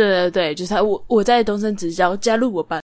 对对对，就是他我我在东升职教加入我班。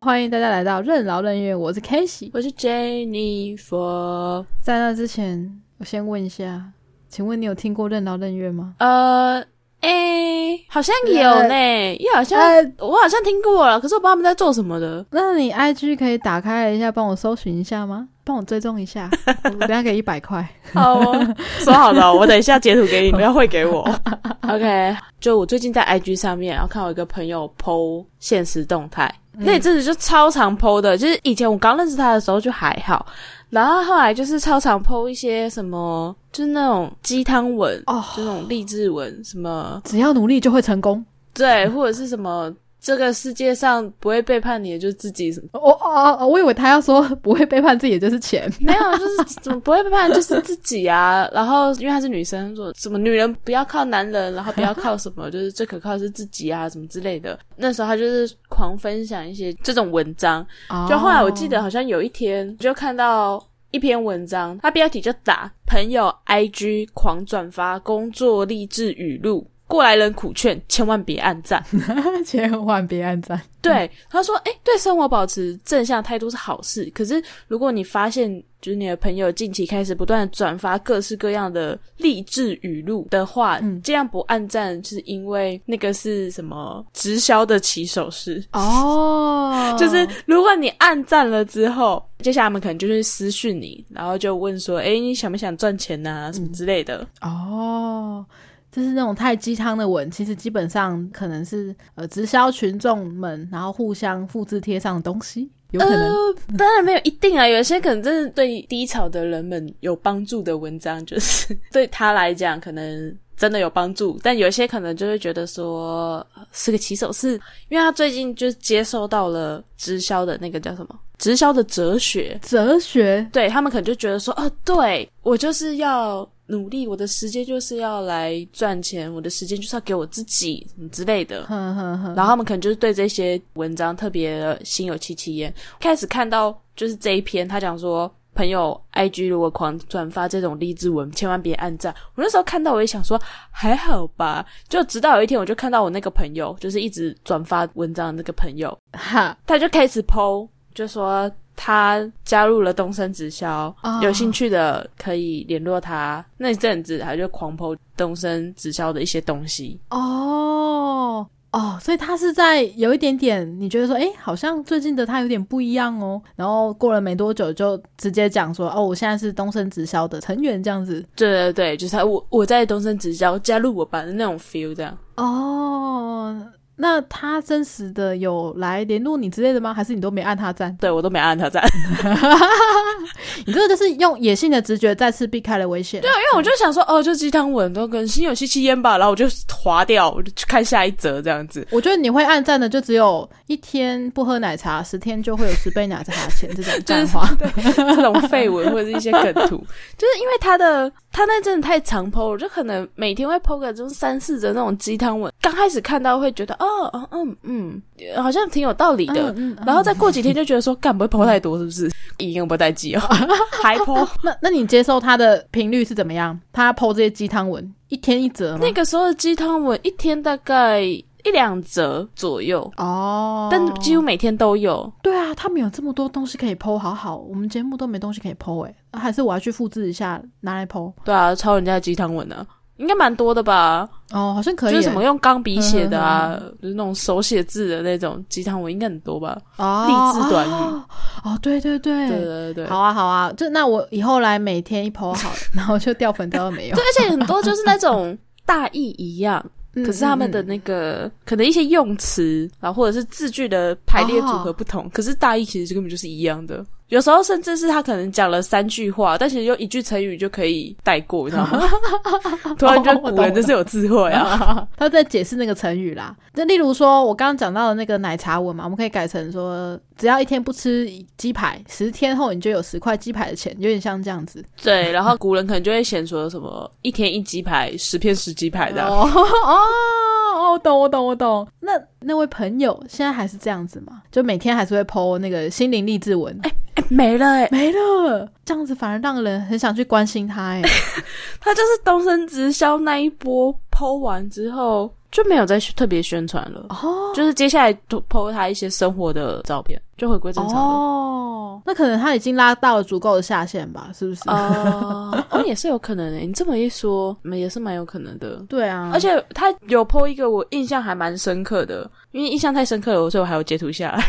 欢迎大家来到任劳任怨，我是 k a s e y 我是 Jennifer。在那之前，我先问一下，请问你有听过任劳任怨吗？呃，诶，好像有呢，也好像我好像听过了，可是我不知道他们在做什么的。那你 IG 可以打开一下，帮我搜寻一下吗？帮我追踪一下，我等下给一百块。好哦，说好了，我等一下截图给你，不要汇给我。OK，就我最近在 IG 上面，然后看我一个朋友 PO 现实动态，那一阵子就超常 PO 的，就是以前我刚认识他的时候就还好，然后后来就是超常 PO 一些什么，就是那种鸡汤文哦，就那种励志文，什么只要努力就会成功，对，或者是什么。这个世界上不会背叛你的就是自己什么？我哦哦，我以为他要说不会背叛自己的就是钱，没有，就是怎么不会背叛就是自己啊。然后因为她是女生，说什么女人不要靠男人，然后不要靠什么，就是最可靠的是自己啊，什么之类的。那时候她就是狂分享一些这种文章。就后来我记得好像有一天就看到一篇文章，它标题就打朋友 IG 狂转发工作励志语录。过来人苦劝，千万别按赞，千万别按赞。对，他说：“哎，对生活保持正向态度是好事。可是，如果你发现就是你的朋友近期开始不断转发各式各样的励志语录的话，这样不暗赞，是因为那个是什么直销的起手式哦。就是如果你按赞了之后，接下来他们可能就是私讯你，然后就问说：‘哎，你想不想赚钱呐？’什么之类的哦。”就是那种太鸡汤的文，其实基本上可能是呃直销群众们，然后互相复制贴上的东西，有可能。当然没有一定啊，有些可能真的对低潮的人们有帮助的文章，就是 对他来讲可能真的有帮助。但有些可能就会觉得说是个起手式，因为他最近就接受到了直销的那个叫什么直销的哲学，哲学，对他们可能就觉得说，哦，对我就是要。努力，我的时间就是要来赚钱，我的时间就是要给我自己什么之类的。然后他们可能就是对这些文章特别心有戚戚焉。开始看到就是这一篇，他讲说朋友 IG 如果狂转发这种励志文，千万别按赞。我那时候看到，我也想说还好吧。就直到有一天，我就看到我那个朋友，就是一直转发文章的那个朋友，哈，他就开始 PO，就说。他加入了东升直销，有兴趣的可以联络他。那一阵子他就狂抛东升直销的一些东西。哦哦，所以他是在有一点点，你觉得说，哎，好像最近的他有点不一样哦。然后过了没多久，就直接讲说，哦，我现在是东升直销的成员，这样子。对对对，就是我我在东升直销加入我吧的那种 feel，这样。哦。那他真实的有来联络你之类的吗？还是你都没按他赞？对我都没按他赞。你这个就是用野性的直觉再次避开了危险。对啊，因为我就想说，哦，就鸡汤文都跟心有戚戚焉吧，然后我就划掉，我就去看下一则这样子。我觉得你会按赞的，就只有一天不喝奶茶，十天就会有十杯奶茶钱这种干话，这种废文或者是一些梗图，就是因为他的他那真的太长 PO，就可能每天会 PO 个就是三四则那种鸡汤文。刚开始看到会觉得。哦，嗯嗯嗯，好像挺有道理的。嗯然后再过几天就觉得说，干不会抛太多，是不是？一定不带记哦，还抛。那那你接受他的频率是怎么样？他抛这些鸡汤文，一天一折吗？那个时候的鸡汤文一天大概一两折左右哦，但几乎每天都有。对啊，他们有这么多东西可以剖，好好，我们节目都没东西可以剖哎，还是我要去复制一下拿来剖？对啊，抄人家的鸡汤文呢。应该蛮多的吧？哦，好像可以。就是什么用钢笔写的啊，就是那种手写字的那种鸡汤文，应该很多吧？哦，励志短语。哦，对对对，对对对。好啊，好啊，就那我以后来每天一剖好，然后就掉粉掉到没有？对，而且很多就是那种大意一样，可是他们的那个可能一些用词，然后或者是字句的排列组合不同，可是大意其实根本就是一样的。有时候甚至是他可能讲了三句话，但其实用一句成语就可以带过，你知道吗？突然觉得古人真是有智慧啊！他在解释那个成语啦。就例如说，我刚刚讲到的那个奶茶文嘛，我们可以改成说，只要一天不吃鸡排，十天后你就有十块鸡排的钱，有点像这样子。对，然后古人可能就会写说什么一天一鸡排，十片十鸡排的。哦哦，我懂，我懂，我懂。那那位朋友现在还是这样子吗？就每天还是会 PO 那个心灵励志文？哎哎，没了哎，没了。这样子反而让人很想去关心他哎。他就是东升直销那一波 PO 完之后。就没有再特别宣传了，哦，就是接下来都 po 他一些生活的照片，就回归正常了。哦，那可能他已经拉到了足够的下限吧，是不是？哦，也是有可能的。你这么一说，也是蛮有可能的。对啊，而且他有 po 一个我印象还蛮深刻的，因为印象太深刻了，所以我还有截图下来。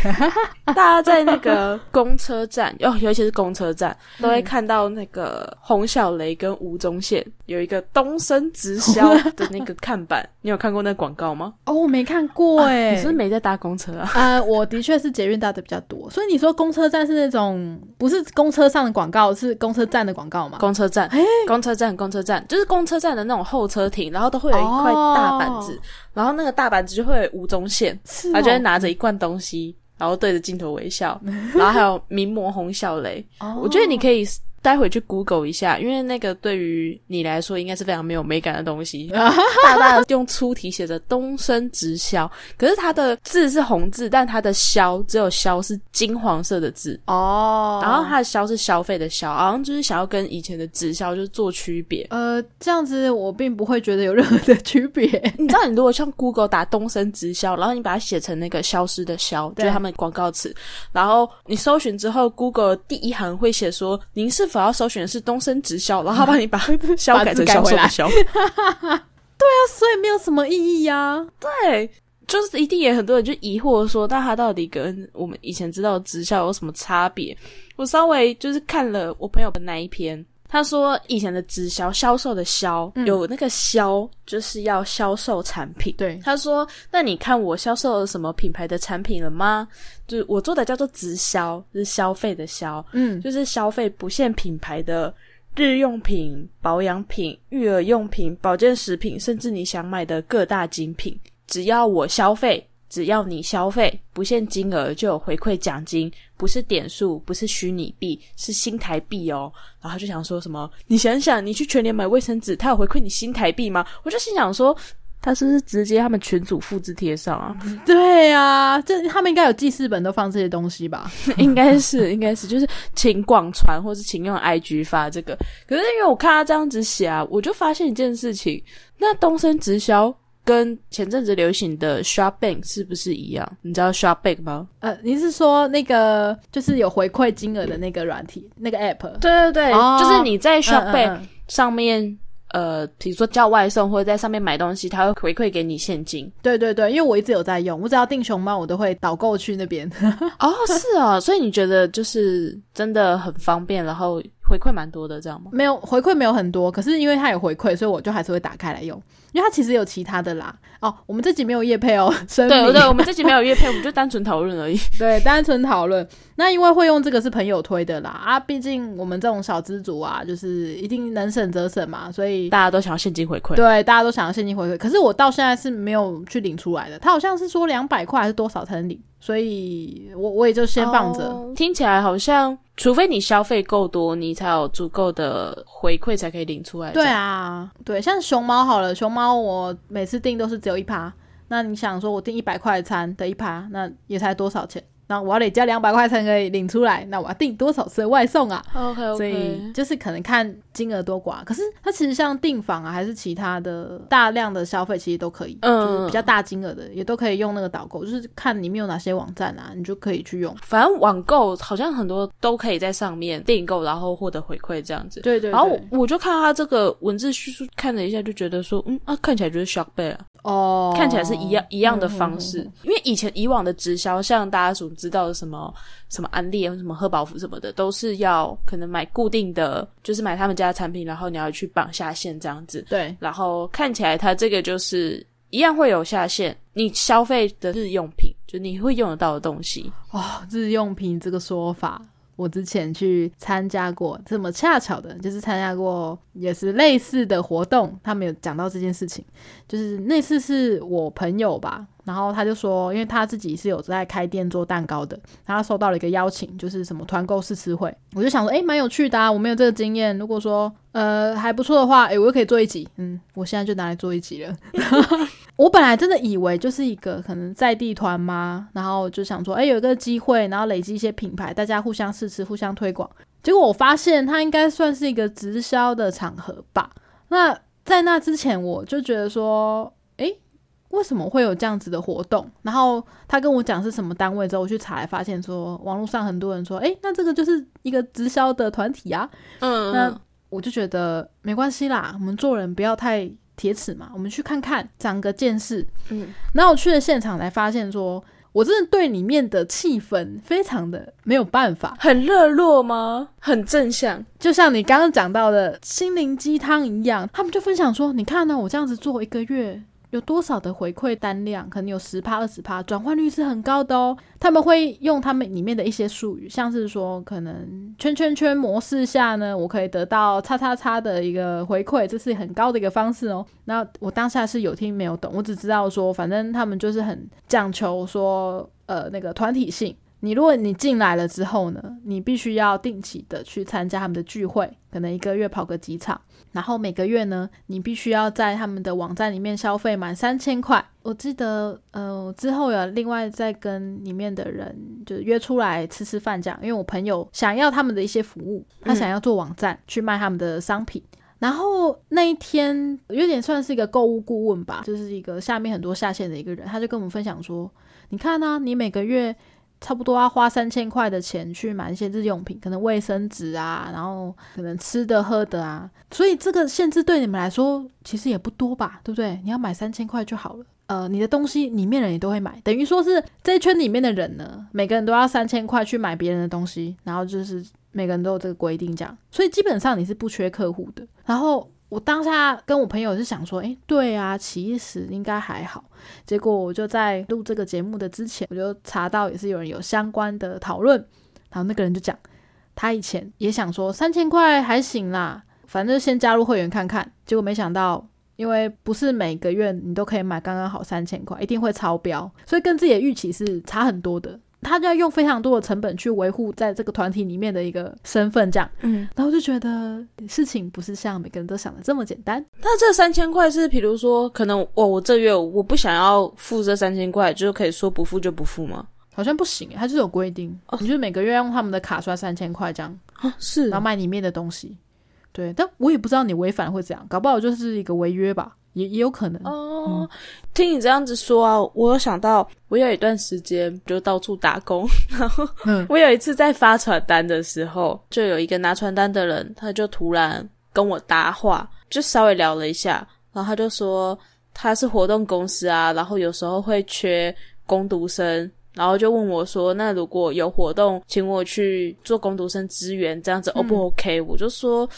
大家在那个公车站，哦，尤其是公车站，都会看到那个洪小雷跟吴宗宪有一个东升直销的那个看板，你有看过那？广告吗？哦，我没看过哎，你是不是没在搭公车啊？呃，我的确是捷运搭的比较多，所以你说公车站是那种不是公车上的广告，是公车站的广告吗？公车站，公车站，公车站，就是公车站的那种候车亭，然后都会有一块大板子，然后那个大板子就会有吴宗宪，他就会拿着一罐东西，然后对着镜头微笑，然后还有名模洪小雷，我觉得你可以。待会去 Google 一下，因为那个对于你来说应该是非常没有美感的东西。大大的用粗体写着“东升直销”，可是它的字是红字，但它的“销”只有“销”是金黄色的字哦。然后它的“销”是消费的“销”，好像就是想要跟以前的直销就是做区别。呃，这样子我并不会觉得有任何的区别。你知道，你如果像 Google 打“东升直销”，然后你把它写成那个消失的“消”，就是他们广告词，然后你搜寻之后，Google 第一行会写说：“您是否？”我要首选的是东升直销，然后他帮你把“ 销”改成销售的“销”。对啊，所以没有什么意义呀。对，就是一定也很多人就疑惑说，那他到底跟我们以前知道的直销有什么差别？我稍微就是看了我朋友的那一篇。他说：“以前的直销销售的销有那个销，就是要销售产品。对，他说：那你看我销售了什么品牌的产品了吗？就是我做的叫做直销，是消费的销，嗯，就是消费不限品牌的日用品、保养品、育儿用品、保健食品，甚至你想买的各大精品，只要我消费。”只要你消费不限金额就有回馈奖金，不是点数，不是虚拟币，是新台币哦。然后就想说什么？你想想，你去全年买卫生纸，他有回馈你新台币吗？我就心想说，他是不是直接他们群主复制贴上啊？对啊，这他们应该有记事本都放这些东西吧？应该是，应该是，就是请广传，或是请用 IG 发这个。可是因为我看他这样子写啊，我就发现一件事情，那东升直销。跟前阵子流行的 Shopbank 是不是一样？你知道 Shopbank 吗？呃，你是说那个就是有回馈金额的那个软体那个 App？对对对，就是你在 Shopbank 上面，呃，比如说叫外送或者在上面买东西，它会回馈给你现金。对对对，因为我一直有在用，我只要订熊猫，我都会导购去那边。哦，是啊，所以你觉得就是真的很方便，然后回馈蛮多的，这样吗？没有回馈没有很多，可是因为它有回馈，所以我就还是会打开来用。因为它其实有其他的啦哦，我们这集没有叶配哦，对对，我们这集没有叶配，我们就单纯讨论而已。对，单纯讨论。那因为会用这个是朋友推的啦啊，毕竟我们这种小资族啊，就是一定能省则省嘛，所以大家都想要现金回馈。对，大家都想要现金回馈，可是我到现在是没有去领出来的。他好像是说两百块还是多少才能领，所以我我也就先放着。听起来好像。除非你消费够多，你才有足够的回馈，才可以领出来。对啊，对，像熊猫好了，熊猫我每次订都是只有一趴。那你想说，我订一百块餐的一趴，那也才多少钱？那我要得加两百块才可以领出来，那我要订多少次的外送啊？OK，所以就是可能看金额多寡。可是它其实像订房啊，还是其他的大量的消费，其实都可以，就是比较大金额的，也都可以用那个导购，就是看里面有哪些网站啊，你就可以去用。反正网购好像很多都可以在上面订购，然后获得回馈这样子。对对。然后我我就看他这个文字叙述，看了一下，就觉得说，嗯啊，看起来就是 Shopback 啊。哦，看起来是一样一样的方式，因为以前以往的直销，像大家所知道的什么什么安利啊、什么贺宝福什么的，都是要可能买固定的，就是买他们家的产品，然后你要去绑下线这样子。对，然后看起来它这个就是一样会有下线，你消费的日用品，就你会用得到的东西。哦，日用品这个说法。我之前去参加过，这么恰巧的，就是参加过也是类似的活动，他们有讲到这件事情，就是那次是我朋友吧，然后他就说，因为他自己是有在开店做蛋糕的，他收到了一个邀请，就是什么团购试吃会，我就想说，哎，蛮有趣的啊，我没有这个经验，如果说呃还不错的话，哎，我又可以做一集，嗯，我现在就拿来做一集了。我本来真的以为就是一个可能在地团嘛，然后就想说，哎，有一个机会，然后累积一些品牌，大家互相试吃、互相推广。结果我发现它应该算是一个直销的场合吧。那在那之前，我就觉得说，哎，为什么会有这样子的活动？然后他跟我讲是什么单位之后，我去查，来发现说网络上很多人说，哎，那这个就是一个直销的团体啊。嗯，那我就觉得没关系啦，我们做人不要太铁齿嘛，我们去看看，长个见识。嗯，然后我去了现场，才发现说。我真的对里面的气氛非常的没有办法，很热络吗？很正向，就像你刚刚讲到的心灵鸡汤一样。他们就分享说：“你看呢，我这样子做一个月。”有多少的回馈单量？可能有十趴、二十趴，转换率是很高的哦。他们会用他们里面的一些术语，像是说，可能圈圈圈模式下呢，我可以得到叉叉叉的一个回馈，这是很高的一个方式哦。那我当下是有听没有懂，我只知道说，反正他们就是很讲求说，呃，那个团体性。你如果你进来了之后呢，你必须要定期的去参加他们的聚会，可能一个月跑个几场，然后每个月呢，你必须要在他们的网站里面消费满三千块。我记得，呃，之后有另外再跟里面的人就约出来吃吃饭这样，因为我朋友想要他们的一些服务，他想要做网站去卖他们的商品，然后那一天有点算是一个购物顾问吧，就是一个下面很多下线的一个人，他就跟我们分享说，你看呢，你每个月。差不多要花三千块的钱去买一些日用品，可能卫生纸啊，然后可能吃的喝的啊，所以这个限制对你们来说其实也不多吧，对不对？你要买三千块就好了。呃，你的东西里面人也都会买，等于说是这一圈里面的人呢，每个人都要三千块去买别人的东西，然后就是每个人都有这个规定这样，所以基本上你是不缺客户的。然后。我当下跟我朋友是想说，哎，对啊，其实应该还好。结果我就在录这个节目的之前，我就查到也是有人有相关的讨论，然后那个人就讲，他以前也想说三千块还行啦，反正先加入会员看看。结果没想到，因为不是每个月你都可以买刚刚好三千块，一定会超标，所以跟自己的预期是差很多的。他就要用非常多的成本去维护在这个团体里面的一个身份，这样，嗯，然后就觉得事情不是像每个人都想的这么简单。那这三千块是，比如说，可能我我这月我不想要付这三千块，就可以说不付就不付吗？好像不行，它就是有规定，你就每个月用他们的卡刷三千块这样，是，然后买里面的东西。对，但我也不知道你违反会怎样，搞不好就是一个违约吧。也也有可能哦。听你这样子说啊，我有想到，我有一段时间就到处打工，然后 我有一次在发传单的时候，就有一个拿传单的人，他就突然跟我搭话，就稍微聊了一下，然后他就说他是活动公司啊，然后有时候会缺工读生，然后就问我说，那如果有活动，请我去做工读生支援，这样子 O 不 OK？我就说。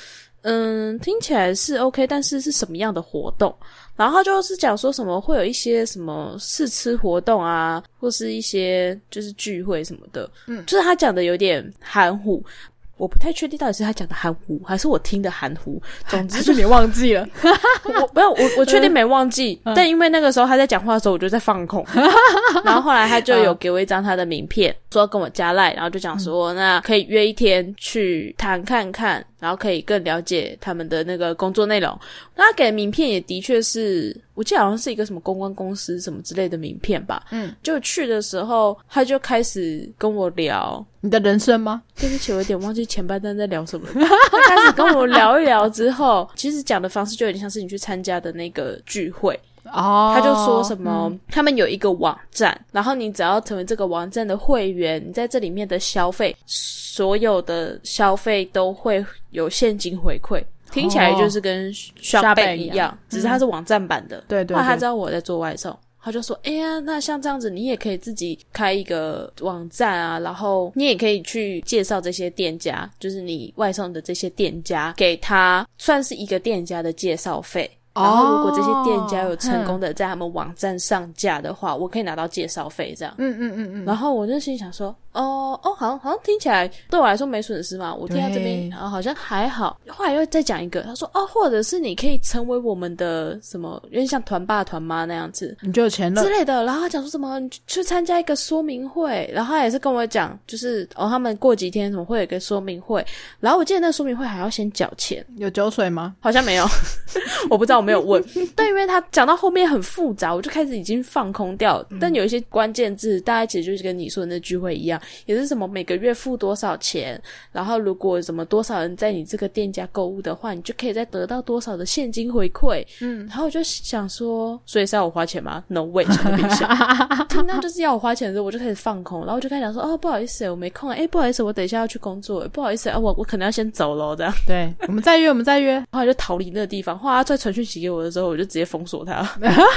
嗯，听起来是 OK，但是是什么样的活动？然后就是讲说什么会有一些什么试吃活动啊，或是一些就是聚会什么的。嗯，就是他讲的有点含糊。我不太确定到底是他讲的含糊，还是我听的含糊。总之是你忘记了，我不要我我确定没忘记，但因为那个时候他在讲话的时候，我就在放空。然后后来他就有给我一张他的名片，说要跟我加赖，然后就讲说那可以约一天去谈看看，然后可以更了解他们的那个工作内容。那他给的名片也的确是。我记得好像是一个什么公关公司什么之类的名片吧，嗯，就去的时候他就开始跟我聊你的人生吗？对不起，我有点忘记前半段在聊什么。他开始跟我聊一聊之后，其实讲的方式就有点像是你去参加的那个聚会哦。他就说什么，他们有一个网站，然后你只要成为这个网站的会员，你在这里面的消费，所有的消费都会有现金回馈。听起来就是跟刷贝一样，只是它是网站版的。对对。他知道我在做外送，他就说：“哎呀，那像这样子，你也可以自己开一个网站啊，然后你也可以去介绍这些店家，就是你外送的这些店家，给他算是一个店家的介绍费。然后如果这些店家有成功的在他们网站上架的话，我可以拿到介绍费，这样。嗯嗯嗯嗯。然后我就心想说。”哦哦，好像好像听起来对我来说没损失嘛。我听到这边啊，好像还好。后来又再讲一个，他说哦，或者是你可以成为我们的什么，有点像团爸团妈那样子，你就有钱了之类的。然后他讲说什么去参加一个说明会，然后他也是跟我讲，就是哦，他们过几天怎么会有一个说明会，然后我记得那个说明会还要先缴钱，有酒水吗？好像没有，我不知道，我没有问。但因为他讲到后面很复杂，我就开始已经放空掉。但有一些关键字，大概其实就是跟你说的那聚会一样，也是什么每个月付多少钱，然后如果什么多少人在你这个店家购物的话，你就可以再得到多少的现金回馈。嗯，然后我就想说，所以是要我花钱吗？No way，听到就是要我花钱的时候，我就开始放空，然后我就开始想说，哦，不好意思，我没空。哎，不好意思，我等一下要去工作。不好意思啊，我我可能要先走了。这样，对，我们再约，我们再约。然后来就逃离那个地方。后来他再传讯息给我的时候，我就直接封锁他。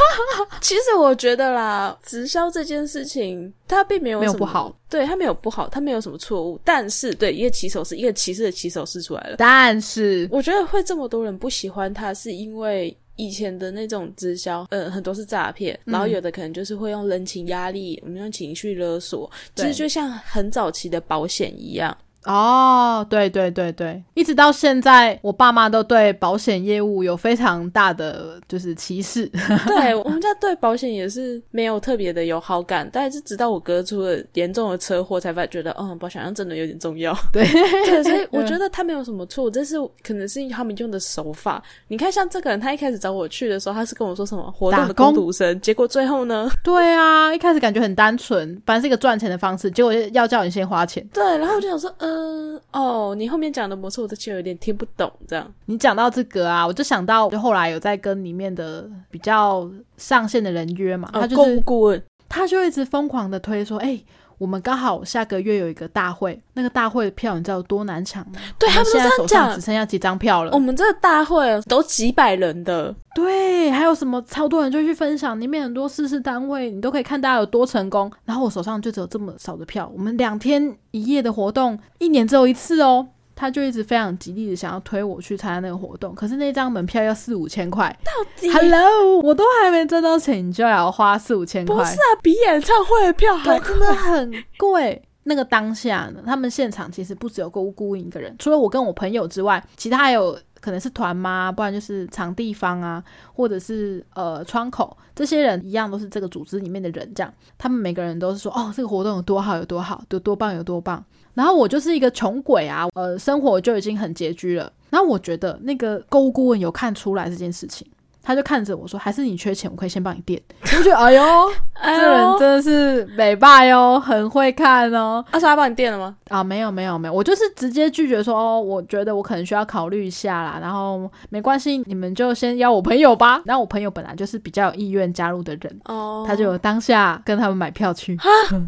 其实我觉得啦，直销这件事情，它并没有没有不好，对，它没有不好，他没有什么错误。但是，对一个骑手是一个骑士的骑手是出来了。但是，我觉得会这么多人不喜欢他，是因为以前的那种直销，呃，很多是诈骗，然后有的可能就是会用人情压力，我们用情绪勒索，其实就像很早期的保险一样。哦，对对对对，一直到现在，我爸妈都对保险业务有非常大的就是歧视。对我们家对保险也是没有特别的有好感，但是直到我哥出了严重的车祸，才发觉得，嗯，保险真的有点重要。对，所以 我觉得他没有什么错，这是可能是他们用的手法。你看，像这个人，他一开始找我去的时候，他是跟我说什么活动的工读生，结果最后呢？对啊，一开始感觉很单纯，反正是一个赚钱的方式，结果要叫你先花钱。对，然后我就想说，嗯。嗯哦，你后面讲的模式我都其实有点听不懂。这样，你讲到这个啊，我就想到，就后来有在跟里面的比较上线的人约嘛，他就是顾问，他就一直疯狂的推说，哎。我们刚好下个月有一个大会，那个大会的票你知道有多难抢吗？对他们现在手上只剩下几张票了。我们这个大会都几百人的，对，还有什么超多人就去分享，里面很多试试单位，你都可以看大家有多成功。然后我手上就只有这么少的票，我们两天一夜的活动，一年只有一次哦。他就一直非常极力的想要推我去参加那个活动，可是那张门票要四五千块。到底？Hello，我都还没挣到钱，你就要花四五千块？不是啊，比演唱会的票还真的很贵。那个当下呢，他们现场其实不只有顾问一个人，除了我跟我朋友之外，其他还有可能是团妈，不然就是场地方啊，或者是呃窗口，这些人一样都是这个组织里面的人，这样他们每个人都是说，哦，这个活动有多好，有多好，有多棒，有多棒。然后我就是一个穷鬼啊，呃，生活就已经很拮据了。然后我觉得那个购物顾问有看出来这件事情，他就看着我说：“还是你缺钱，我可以先帮你垫。”我觉得哎呦，这人真的是美霸哟，很会看哦。阿他帮你垫了吗？啊，没有没有没有，我就是直接拒绝说：“哦，我觉得我可能需要考虑一下啦。”然后没关系，你们就先邀我朋友吧。然后我朋友本来就是比较有意愿加入的人，哦，他就当下跟他们买票去。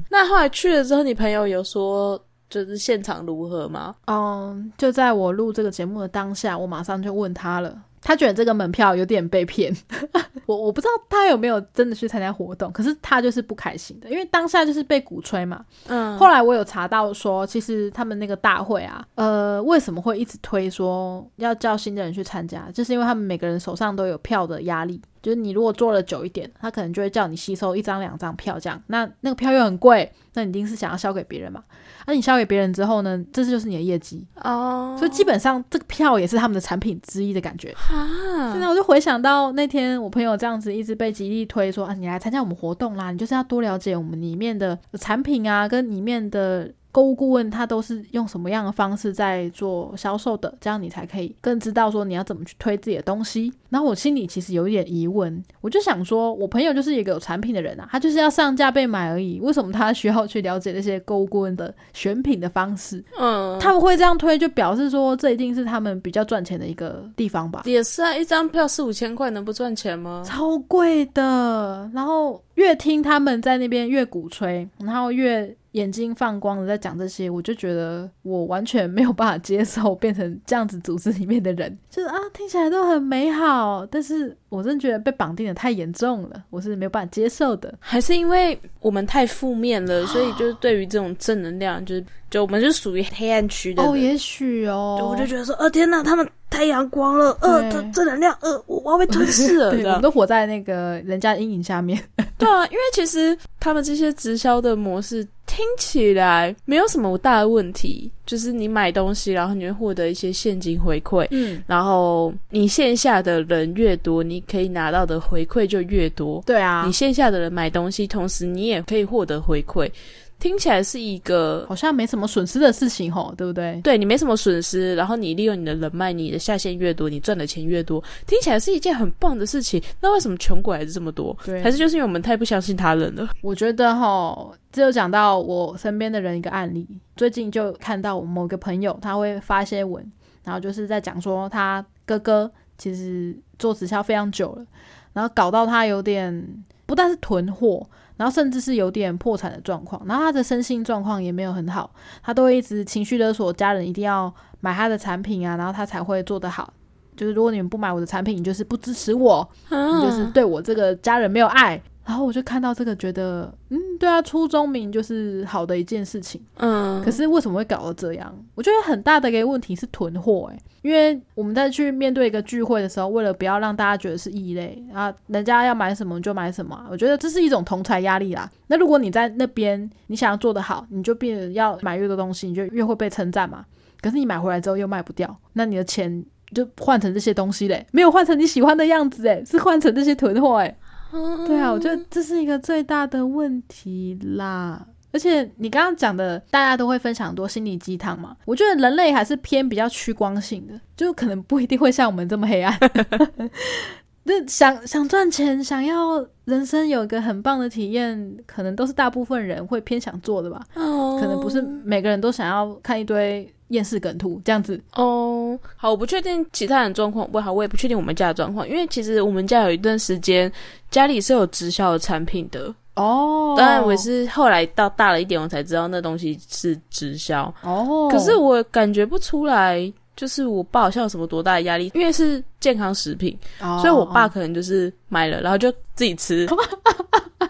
那后来去了之后，你朋友有说？就是现场如何吗？嗯，就在我录这个节目的当下，我马上就问他了。他觉得这个门票有点被骗，我我不知道他有没有真的去参加活动，可是他就是不开心的，因为当下就是被鼓吹嘛。嗯，后来我有查到说，其实他们那个大会啊，呃，为什么会一直推说要叫新的人去参加，就是因为他们每个人手上都有票的压力。就是你如果做了久一点，他可能就会叫你吸收一张两张票这样，那那个票又很贵，那你一定是想要销给别人嘛？那你销给别人之后呢，这就是你的业绩哦。所以基本上这个票也是他们的产品之一的感觉啊。现在我就回想到那天我朋友这样子一直被极力推说啊，你来参加我们活动啦，你就是要多了解我们里面的产品啊，跟里面的。购物顾问他都是用什么样的方式在做销售的？这样你才可以更知道说你要怎么去推自己的东西。然后我心里其实有一点疑问，我就想说，我朋友就是一个有产品的人啊，他就是要上架被买而已，为什么他需要去了解那些购物顾问的选品的方式？嗯，他们会这样推，就表示说这一定是他们比较赚钱的一个地方吧？也是啊，一张票四五千块能不赚钱吗？超贵的。然后越听他们在那边越鼓吹，然后越。眼睛放光的在讲这些，我就觉得我完全没有办法接受 变成这样子组织里面的人，就是啊，听起来都很美好，但是我真的觉得被绑定的太严重了，我是没有办法接受的。还是因为我们太负面了，所以就是对于这种正能量，就是就我们就属于黑暗区的。哦，也许哦，我就觉得说，呃，天哪，他们太阳光了，呃，正能量，呃，我我要被吞噬了，我们都活在那个人家阴影下面。对啊，因为其实他们这些直销的模式。听起来没有什么大的问题，就是你买东西，然后你会获得一些现金回馈，嗯，然后你线下的人越多，你可以拿到的回馈就越多，对啊，你线下的人买东西，同时你也可以获得回馈。听起来是一个好像没什么损失的事情吼，对不对？对你没什么损失，然后你利用你的人脉，你的下线越多，你赚的钱越多，听起来是一件很棒的事情。那为什么穷鬼还是这么多？对，还是就是因为我们太不相信他人了？我觉得哈，这就讲到我身边的人一个案例，最近就看到我某个朋友他会发一些文，然后就是在讲说他哥哥其实做直销非常久了，然后搞到他有点不但是囤货。然后甚至是有点破产的状况，然后他的身心状况也没有很好，他都会一直情绪勒索家人，一定要买他的产品啊，然后他才会做得好。就是如果你们不买我的产品，你就是不支持我，你就是对我这个家人没有爱。然后我就看到这个，觉得嗯，对啊，初中名就是好的一件事情，嗯。可是为什么会搞到这样？我觉得很大的一个问题是囤货，诶，因为我们在去面对一个聚会的时候，为了不要让大家觉得是异类啊，人家要买什么就买什么，我觉得这是一种同财压力啦。那如果你在那边，你想要做得好，你就变要买越多东西，你就越会被称赞嘛。可是你买回来之后又卖不掉，那你的钱就换成这些东西嘞，没有换成你喜欢的样子，诶，是换成这些囤货，诶。对啊，我觉得这是一个最大的问题啦。而且你刚刚讲的，大家都会分享很多心理鸡汤嘛。我觉得人类还是偏比较趋光性的，就可能不一定会像我们这么黑暗。那想想赚钱，想要人生有一个很棒的体验，可能都是大部分人会偏想做的吧。哦，可能不是每个人都想要看一堆。厌世梗图这样子哦，好，我不确定其他人状况不好，我也不确定我们家的状况，因为其实我们家有一段时间家里是有直销的产品的哦。当然，我是后来到大了一点，我才知道那东西是直销哦。可是我感觉不出来，就是我爸好像有什么多大的压力，因为是健康食品，所以我爸可能就是买了，然后就自己吃。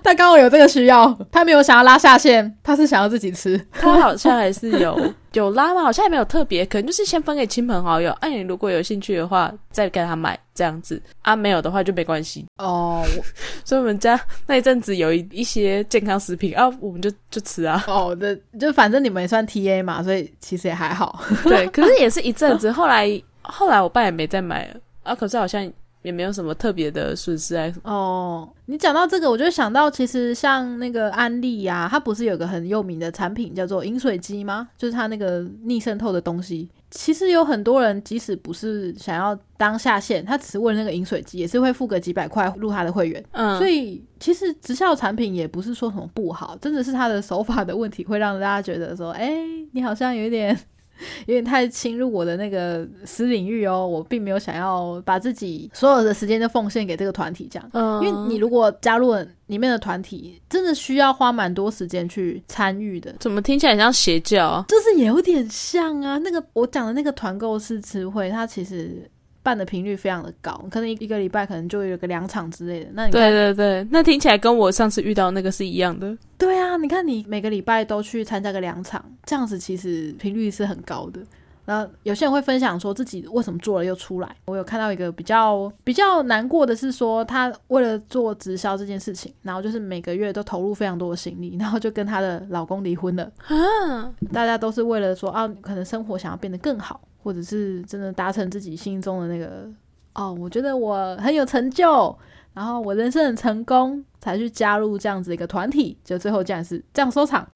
他刚好有这个需要，他没有想要拉下线，他是想要自己吃。他好像还是有 有拉吗？好像也没有特别，可能就是先分给亲朋好友。哎，你如果有兴趣的话，再给他买这样子啊。没有的话就没关系哦。所以我们家那一阵子有一一些健康食品啊，我们就就吃啊。哦，的就反正你们也算 T A 嘛，所以其实也还好。对，可是也是一阵子，后来后来我爸也没再买了啊。可是好像。也没有什么特别的损失哎。哦，你讲到这个，我就想到，其实像那个安利呀，它不是有个很有名的产品叫做饮水机吗？就是它那个逆渗透的东西。其实有很多人，即使不是想要当下线，他只是为了那个饮水机，也是会付个几百块入他的会员。嗯，所以其实直销产品也不是说什么不好，真的是他的手法的问题，会让大家觉得说，哎，你好像有点。有点太侵入我的那个私领域哦，我并没有想要把自己所有的时间都奉献给这个团体这样。嗯，因为你如果加入里面的团体，真的需要花蛮多时间去参与的。怎么听起来像邪教？就是有点像啊，那个我讲的那个团购式词汇，它其实。办的频率非常的高，可能一一个礼拜可能就有个两场之类的。那你对对对，那听起来跟我上次遇到那个是一样的。对啊，你看你每个礼拜都去参加个两场，这样子其实频率是很高的。然后有些人会分享说自己为什么做了又出来。我有看到一个比较比较难过的是说，他为了做直销这件事情，然后就是每个月都投入非常多的心力，然后就跟她的老公离婚了。啊，大家都是为了说啊，可能生活想要变得更好。或者是真的达成自己心中的那个哦，我觉得我很有成就，然后我人生很成功，才去加入这样子一个团体，就最后竟然是这样收场。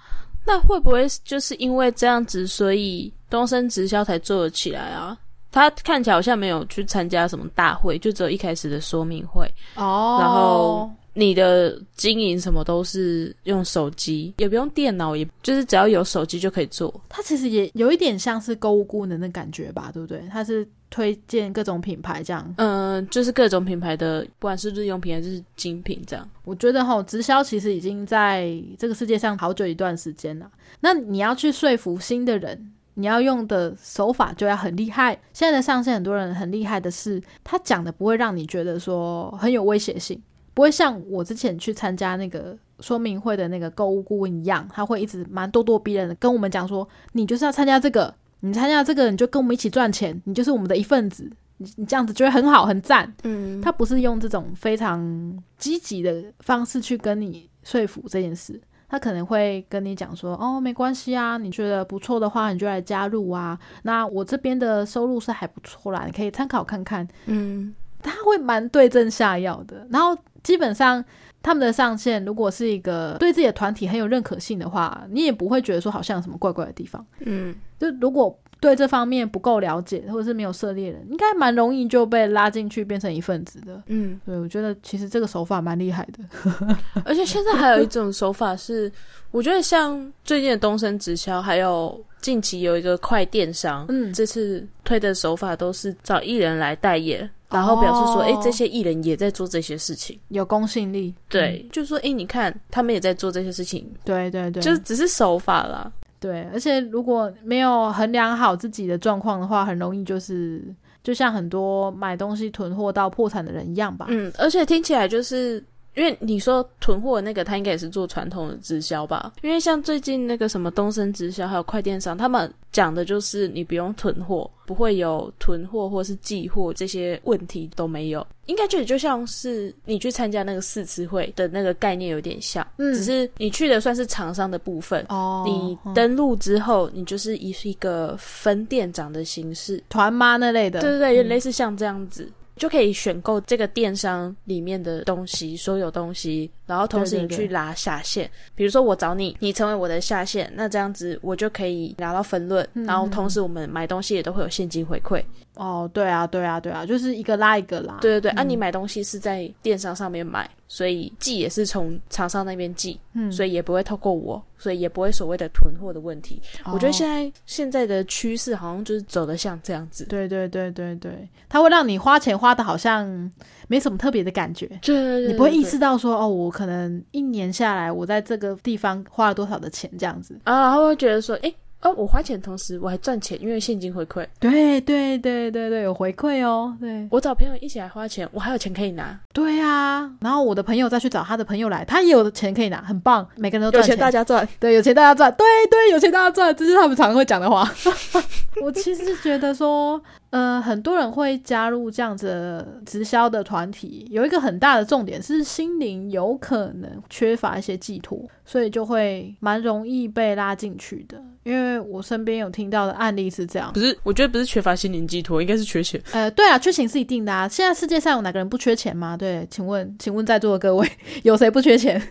那会不会就是因为这样子，所以东升直销才做了起来啊？他看起来好像没有去参加什么大会，就只有一开始的说明会哦，然后。你的经营什么都是用手机，也不用电脑，也就是只要有手机就可以做。它其实也有一点像是购物功能的感觉吧，对不对？它是推荐各种品牌这样。嗯，就是各种品牌的，不管是日用品还是精品这样。我觉得哈，直销其实已经在这个世界上好久一段时间了。那你要去说服新的人，你要用的手法就要很厉害。现在的上线很多人很厉害的是，他讲的不会让你觉得说很有威胁性。不会像我之前去参加那个说明会的那个购物顾问一样，他会一直蛮咄咄逼人的跟我们讲说，你就是要参加这个，你参加这个你就跟我们一起赚钱，你就是我们的一份子，你你这样子就会很好很赞。嗯，他不是用这种非常积极的方式去跟你说服这件事，他可能会跟你讲说，哦，没关系啊，你觉得不错的话，你就来加入啊。那我这边的收入是还不错啦，你可以参考看看。嗯，他会蛮对症下药的。然后基本上他们的上线，如果是一个对自己的团体很有认可性的话，你也不会觉得说好像有什么怪怪的地方。嗯，就如果。对这方面不够了解，或者是没有涉猎人，应该蛮容易就被拉进去变成一份子的。嗯，对，我觉得其实这个手法蛮厉害的。而且现在还有一种手法是，我觉得像最近的东升直销，还有近期有一个快电商，嗯，这次推的手法都是找艺人来代言，然后表示说，哎，这些艺人也在做这些事情，有公信力。对，就是说，哎，你看他们也在做这些事情。对对对，就只是手法啦。对，而且如果没有衡量好自己的状况的话，很容易就是就像很多买东西囤货到破产的人一样吧。嗯，而且听起来就是因为你说囤货那个，他应该也是做传统的直销吧？因为像最近那个什么东升直销还有快电商，他们讲的就是你不用囤货。不会有囤货或是寄货这些问题都没有，应该就就像是你去参加那个试吃会的那个概念有点像，嗯，只是你去的算是厂商的部分哦。你登录之后，你就是以一个分店长的形式，团妈那类的，对对对，类似像这样子，就可以选购这个电商里面的东西，所有东西。然后同时你去拉下线，比如说我找你，你成为我的下线，那这样子我就可以拿到分论。然后同时我们买东西也都会有现金回馈。哦，对啊，对啊，对啊，就是一个拉一个拉。对对对，啊，你买东西是在电商上面买，所以寄也是从厂商那边寄，嗯，所以也不会透过我，所以也不会所谓的囤货的问题。我觉得现在现在的趋势好像就是走的像这样子。对对对对对，它会让你花钱花的好像没什么特别的感觉，对，你不会意识到说哦我。可能一年下来，我在这个地方花了多少的钱，这样子啊，然后会觉得说，哎，哦，我花钱同时我还赚钱，因为现金回馈。对对对对对，有回馈哦。对我找朋友一起来花钱，我还有钱可以拿。对啊，然后我的朋友再去找他的朋友来，他也有钱可以拿，很棒。每个人都赚钱，大家赚。对，有钱大家赚。对对，有钱大家赚，这是他们常常会讲的话。我其实觉得说。呃，很多人会加入这样子直销的团体，有一个很大的重点是心灵有可能缺乏一些寄托，所以就会蛮容易被拉进去的。因为我身边有听到的案例是这样，不是？我觉得不是缺乏心灵寄托，应该是缺钱。呃，对啊，缺钱是一定的啊。现在世界上有哪个人不缺钱吗？对，请问，请问在座的各位，有谁不缺钱？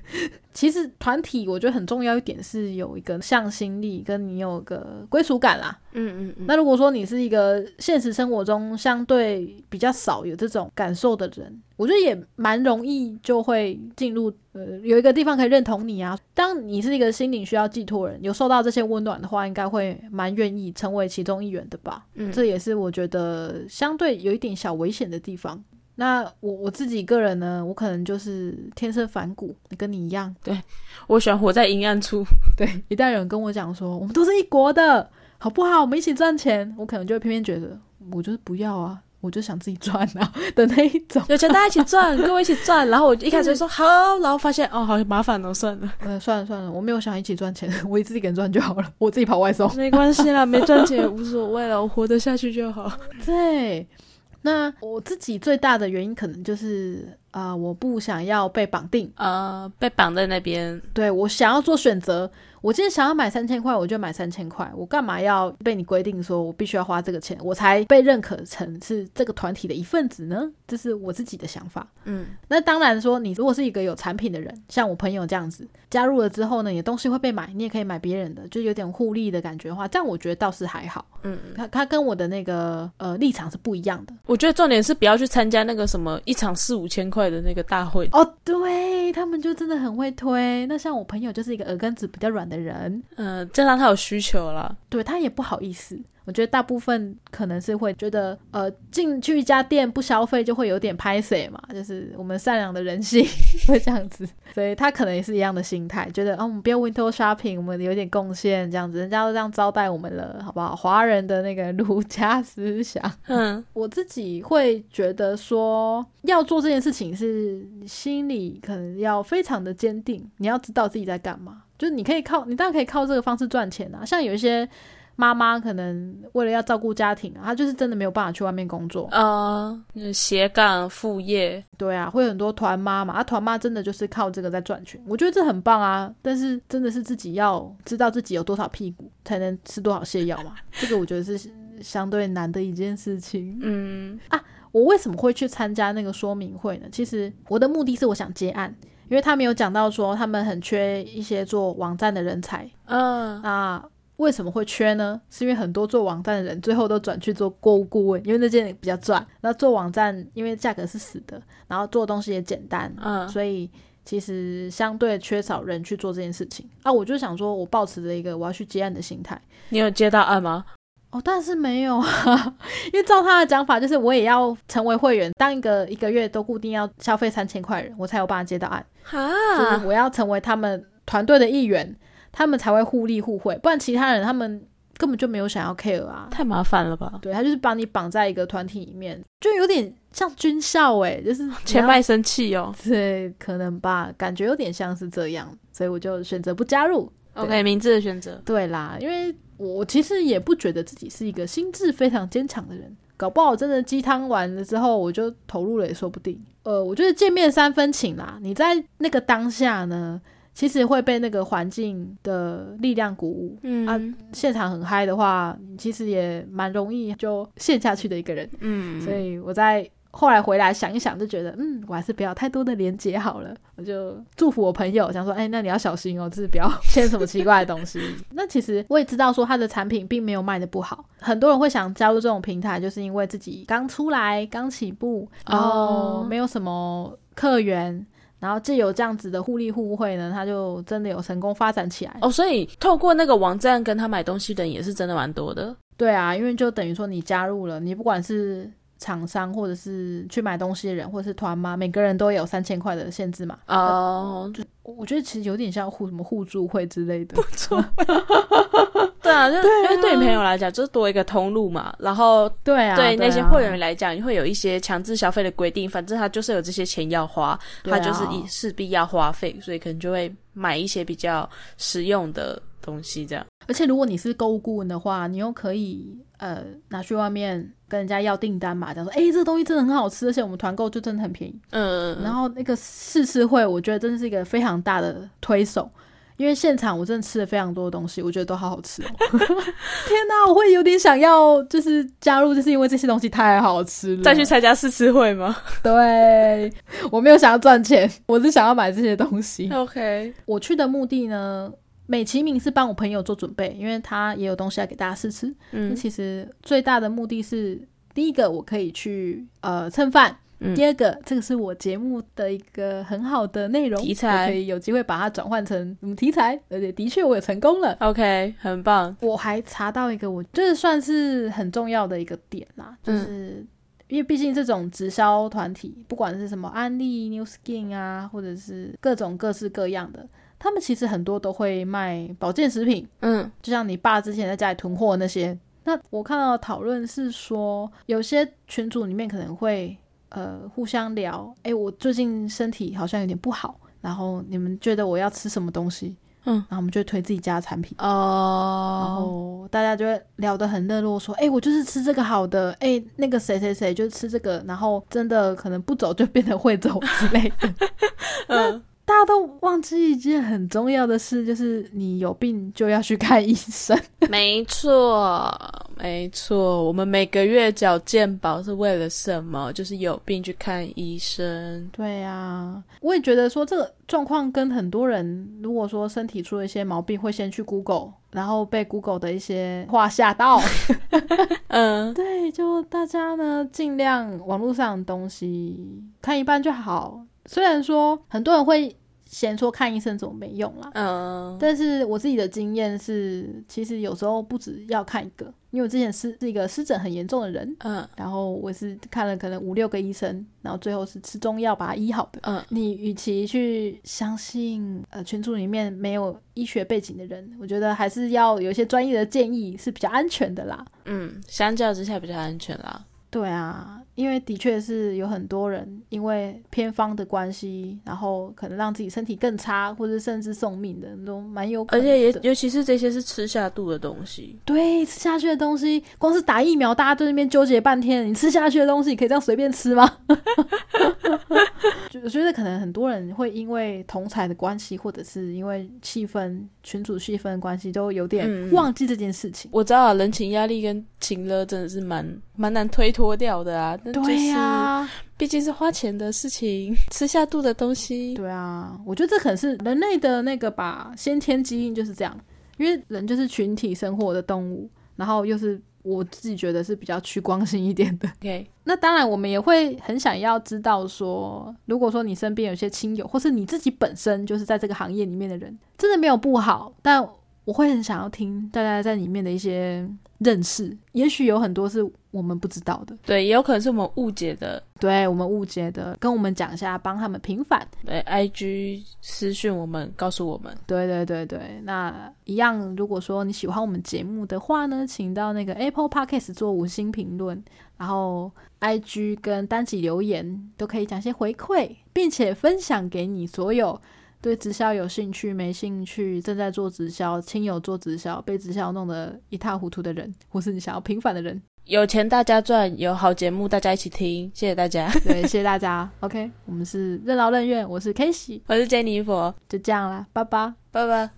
其实团体我觉得很重要一点是有一个向心力，跟你有个归属感啦。嗯嗯嗯。那如果说你是一个现实生活中相对比较少有这种感受的人，我觉得也蛮容易就会进入呃有一个地方可以认同你啊。当你是一个心灵需要寄托人，有受到这些温暖的话，应该会蛮愿意成为其中一员的吧。嗯，这也是我觉得相对有一点小危险的地方。那我我自己个人呢，我可能就是天生反骨，跟你一样。对，我喜欢活在阴暗处。对，一旦有人跟我讲说我们都是一国的，好不好？我们一起赚钱，我可能就会偏偏觉得，我就是不要啊，我就想自己赚啊 的那一种。有钱大家一起赚，跟我一起赚。然后我一开始就说好，然后发现哦，好麻烦哦，算了，嗯，算了算了，我没有想一起赚钱，我自己一个人赚就好了，我自己跑外送，没关系啦，没赚钱无所谓了，我活得下去就好。对。那我自己最大的原因可能就是啊，我不想要被绑定呃，被绑在那边。对我想要做选择。我今天想要买三千块，我就买三千块。我干嘛要被你规定说我必须要花这个钱，我才被认可成是这个团体的一份子呢？这是我自己的想法。嗯，那当然说，你如果是一个有产品的人，像我朋友这样子加入了之后呢，你的东西会被买，你也可以买别人的，就有点互利的感觉的话，这样我觉得倒是还好。嗯，他他跟我的那个呃立场是不一样的。我觉得重点是不要去参加那个什么一场四五千块的那个大会。哦，对他们就真的很会推。那像我朋友就是一个耳根子比较软的。人，嗯，加上他有需求了，对他也不好意思。我觉得大部分可能是会觉得，呃，进去一家店不消费就会有点拍谁嘛，就是我们善良的人性 会这样子，所以他可能也是一样的心态，觉得，哦，我们不要 window shopping，我们有点贡献这样子，人家都这样招待我们了，好不好？华人的那个儒家思想，嗯，我自己会觉得说，要做这件事情是心里可能要非常的坚定，你要知道自己在干嘛。就是你可以靠，你当然可以靠这个方式赚钱啊。像有一些妈妈可能为了要照顾家庭，啊她就是真的没有办法去外面工作啊，斜杠副业，对啊，会有很多团妈嘛，啊，团妈真的就是靠这个在赚钱，我觉得这很棒啊，但是真的是自己要知道自己有多少屁股才能吃多少泻药嘛，这个我觉得是相对难的一件事情。嗯啊，我为什么会去参加那个说明会呢？其实我的目的是我想接案。因为他没有讲到说他们很缺一些做网站的人才，嗯，那为什么会缺呢？是因为很多做网站的人最后都转去做购物顾问，因为那件比较赚。那做网站因为价格是死的，然后做东西也简单，嗯，所以其实相对缺少人去做这件事情。啊，我就想说，我抱持着一个我要去接案的心态。你有接到案吗？哦，但是没有啊，因为照他的讲法，就是我也要成为会员，当一个一个月都固定要消费三千块人，我才有办法接到案。就是我要成为他们团队的一员，他们才会互利互惠，不然其他人他们根本就没有想要 care 啊，太麻烦了吧？对他就是把你绑在一个团体里面，就有点像军校哎，就是 前麦生气哦，对，可能吧，感觉有点像是这样，所以我就选择不加入。OK，明智的选择。对啦，因为。我其实也不觉得自己是一个心智非常坚强的人，搞不好真的鸡汤完了之后，我就投入了也说不定。呃，我觉得见面三分情啦，你在那个当下呢，其实会被那个环境的力量鼓舞。嗯啊，现场很嗨的话，其实也蛮容易就陷下去的一个人。嗯，所以我在。后来回来想一想，就觉得嗯，我还是不要太多的连接好了。我就祝福我朋友，想说，哎，那你要小心哦，就是不要签什么奇怪的东西。那其实我也知道，说他的产品并没有卖的不好。很多人会想加入这种平台，就是因为自己刚出来、刚起步，然后没有什么客源，然后借有这样子的互利互惠呢，他就真的有成功发展起来。哦，所以透过那个网站跟他买东西的人也是真的蛮多的。对啊，因为就等于说你加入了，你不管是。厂商或者是去买东西的人，或者是团妈，每个人都有三千块的限制嘛？哦，就我觉得其实有点像互什么互助会之类的。不错，对啊，就因为对你朋友来讲，就是多一个通路嘛。然后对啊，对那些会员来讲，会有一些强制消费的规定。反正他就是有这些钱要花，他就是一势必要花费，所以可能就会买一些比较实用的东西这样。而且如果你是购物顾问的话，你又可以呃拿去外面跟人家要订单嘛，讲说哎这个东西真的很好吃，而且我们团购就真的很便宜。嗯，然后那个试吃会，我觉得真的是一个非常大的推手，因为现场我真的吃了非常多的东西，我觉得都好好吃。天哪，我会有点想要就是加入，就是因为这些东西太好吃了。再去参加试吃会吗？对，我没有想要赚钱，我是想要买这些东西。OK，我去的目的呢？美其名是帮我朋友做准备，因为他也有东西要给大家试吃。嗯，其实最大的目的是，第一个我可以去呃蹭饭，第二个这个是我节目的一个很好的内容题材，可以有机会把它转换成嗯题材，而且的确我也成功了。OK，很棒。我还查到一个我就是算是很重要的一个点啦，就是因为毕竟这种直销团体，不管是什么安利、New Skin 啊，或者是各种各式各样的。他们其实很多都会卖保健食品，嗯，就像你爸之前在家里囤货那些。那我看到的讨论是说，有些群组里面可能会呃互相聊，哎，我最近身体好像有点不好，然后你们觉得我要吃什么东西？嗯，然后我们就推自己家的产品哦，然后大家就会聊得很热络，说，哎，我就是吃这个好的，哎，那个谁谁谁就吃这个，然后真的可能不走就变成会走之类的，嗯。大家都忘记一件很重要的事，就是你有病就要去看医生。没错，没错。我们每个月缴健保是为了什么？就是有病去看医生。对呀，我也觉得说这个状况跟很多人，如果说身体出了一些毛病，会先去 Google，然后被 Google 的一些话吓到。嗯，对，就大家呢尽量网络上的东西看一半就好。虽然说很多人会嫌说看医生怎么没用啦，嗯，但是我自己的经验是，其实有时候不止要看一个，因为我之前是是一个湿疹很严重的人，嗯，然后我是看了可能五六个医生，然后最后是吃中药把它医好的，嗯，你与其去相信呃群组里面没有医学背景的人，我觉得还是要有一些专业的建议是比较安全的啦，嗯，相较之下比较安全啦。对啊，因为的确是有很多人因为偏方的关系，然后可能让自己身体更差，或者甚至送命的都蛮有。而且也尤其是这些是吃下肚的东西，对，吃下去的东西，光是打疫苗，大家在那边纠结半天，你吃下去的东西，你可以这样随便吃吗？就我觉得可能很多人会因为同彩的关系，或者是因为气氛、群主气氛的关系，都有点忘记这件事情。我知道人情压力跟情了真的是蛮蛮难推脱掉的啊。对呀，毕竟是花钱的事情，吃下肚的东西。对啊，我觉得这可能是人类的那个吧，先天基因就是这样。因为人就是群体生活的动物，然后又是。我自己觉得是比较趋光性一点的。OK，那当然我们也会很想要知道说，如果说你身边有些亲友，或是你自己本身就是在这个行业里面的人，真的没有不好，但。我会很想要听大家在里面的一些认识，也许有很多是我们不知道的，对，也有可能是我们误解的，对我们误解的，跟我们讲一下，帮他们平反。对，IG 私讯我们，告诉我们。对对对对，那一样，如果说你喜欢我们节目的话呢，请到那个 Apple Podcast 做五星评论，然后 IG 跟单集留言都可以讲些回馈，并且分享给你所有。对直销有兴趣没兴趣？正在做直销，亲友做直销，被直销弄得一塌糊涂的人，或是你想要平反的人，有钱大家赚，有好节目大家一起听，谢谢大家。对，谢谢大家。OK，我们是任劳任怨，我是 K 喜，我是 Jennifer，就这样啦，拜拜，拜拜。